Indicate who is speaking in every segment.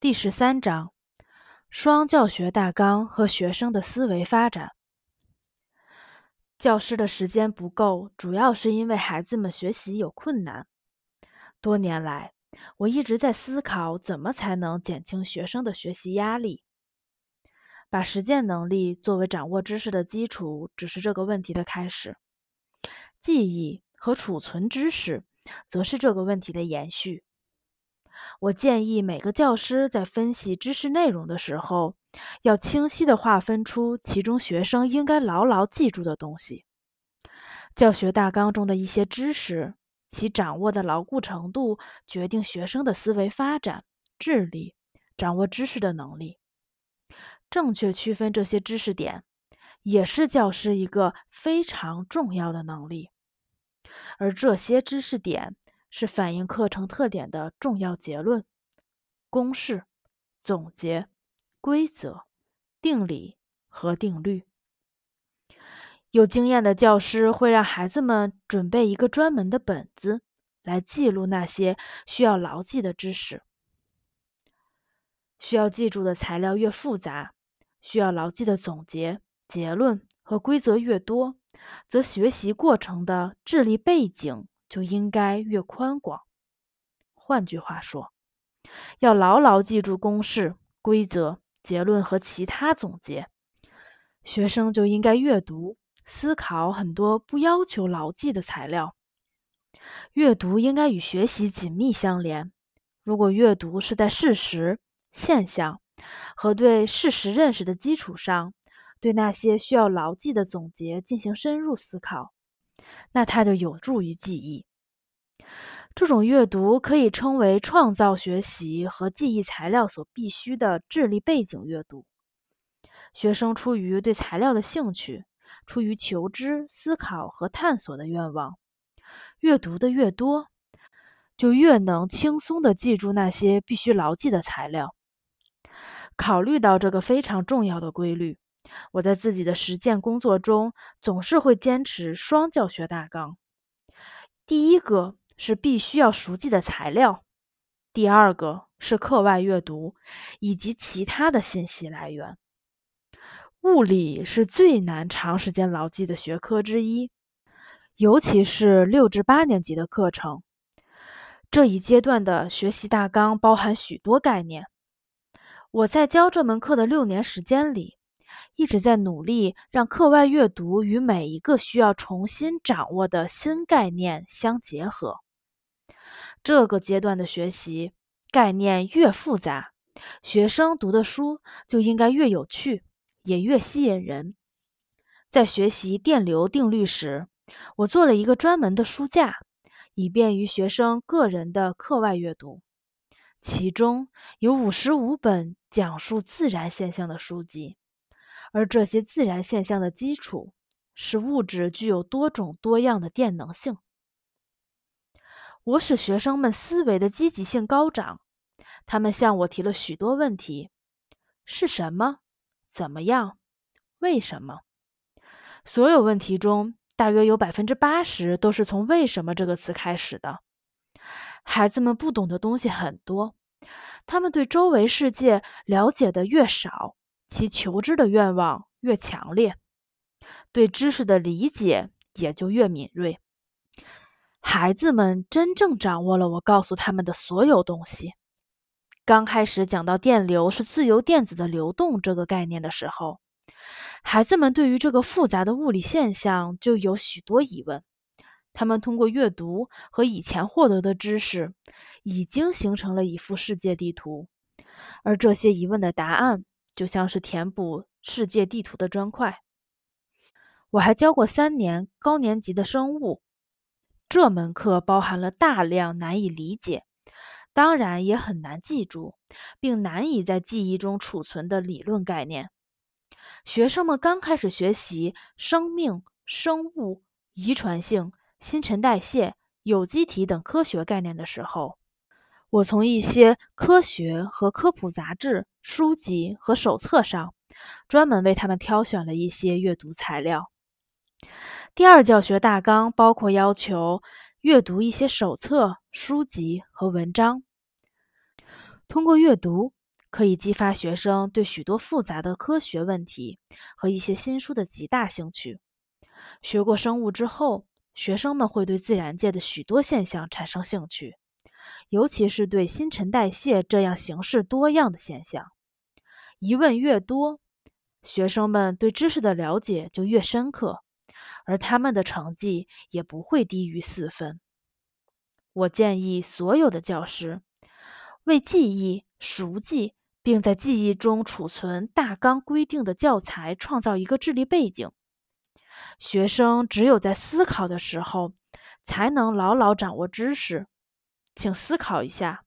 Speaker 1: 第十三章：双教学大纲和学生的思维发展。教师的时间不够，主要是因为孩子们学习有困难。多年来，我一直在思考怎么才能减轻学生的学习压力。把实践能力作为掌握知识的基础，只是这个问题的开始。记忆和储存知识，则是这个问题的延续。我建议每个教师在分析知识内容的时候，要清晰地划分出其中学生应该牢牢记住的东西。教学大纲中的一些知识，其掌握的牢固程度决定学生的思维发展、智力、掌握知识的能力。正确区分这些知识点，也是教师一个非常重要的能力。而这些知识点。是反映课程特点的重要结论、公式、总结、规则、定理和定律。有经验的教师会让孩子们准备一个专门的本子，来记录那些需要牢记的知识。需要记住的材料越复杂，需要牢记的总结、结论和规则越多，则学习过程的智力背景。就应该越宽广。换句话说，要牢牢记住公式、规则、结论和其他总结。学生就应该阅读、思考很多不要求牢记的材料。阅读应该与学习紧密相连。如果阅读是在事实、现象和对事实认识的基础上，对那些需要牢记的总结进行深入思考。那它就有助于记忆。这种阅读可以称为创造学习和记忆材料所必须的智力背景阅读。学生出于对材料的兴趣，出于求知、思考和探索的愿望，阅读的越多，就越能轻松地记住那些必须牢记的材料。考虑到这个非常重要的规律。我在自己的实践工作中总是会坚持双教学大纲。第一个是必须要熟记的材料，第二个是课外阅读以及其他的信息来源。物理是最难长时间牢记的学科之一，尤其是六至八年级的课程。这一阶段的学习大纲包含许多概念。我在教这门课的六年时间里。一直在努力让课外阅读与每一个需要重新掌握的新概念相结合。这个阶段的学习概念越复杂，学生读的书就应该越有趣，也越吸引人。在学习电流定律时，我做了一个专门的书架，以便于学生个人的课外阅读。其中有五十五本讲述自然现象的书籍。而这些自然现象的基础是物质具有多种多样的电能性。我使学生们思维的积极性高涨，他们向我提了许多问题：是什么？怎么样？为什么？所有问题中，大约有百分之八十都是从“为什么”这个词开始的。孩子们不懂的东西很多，他们对周围世界了解的越少。其求知的愿望越强烈，对知识的理解也就越敏锐。孩子们真正掌握了我告诉他们的所有东西。刚开始讲到电流是自由电子的流动这个概念的时候，孩子们对于这个复杂的物理现象就有许多疑问。他们通过阅读和以前获得的知识，已经形成了一幅世界地图，而这些疑问的答案。就像是填补世界地图的砖块。我还教过三年高年级的生物，这门课包含了大量难以理解，当然也很难记住，并难以在记忆中储存的理论概念。学生们刚开始学习生命、生物、遗传性、新陈代谢、有机体等科学概念的时候。我从一些科学和科普杂志、书籍和手册上，专门为他们挑选了一些阅读材料。第二教学大纲包括要求阅读一些手册、书籍和文章。通过阅读，可以激发学生对许多复杂的科学问题和一些新书的极大兴趣。学过生物之后，学生们会对自然界的许多现象产生兴趣，尤其是对新陈代谢这样形式多样的现象。疑问越多，学生们对知识的了解就越深刻，而他们的成绩也不会低于四分。我建议所有的教师为记忆、熟记，并在记忆中储存大纲规定的教材创造一个智力背景。学生只有在思考的时候，才能牢牢掌握知识。请思考一下，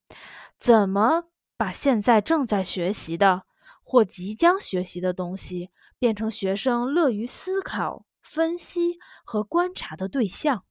Speaker 1: 怎么把现在正在学习的或即将学习的东西，变成学生乐于思考、分析和观察的对象。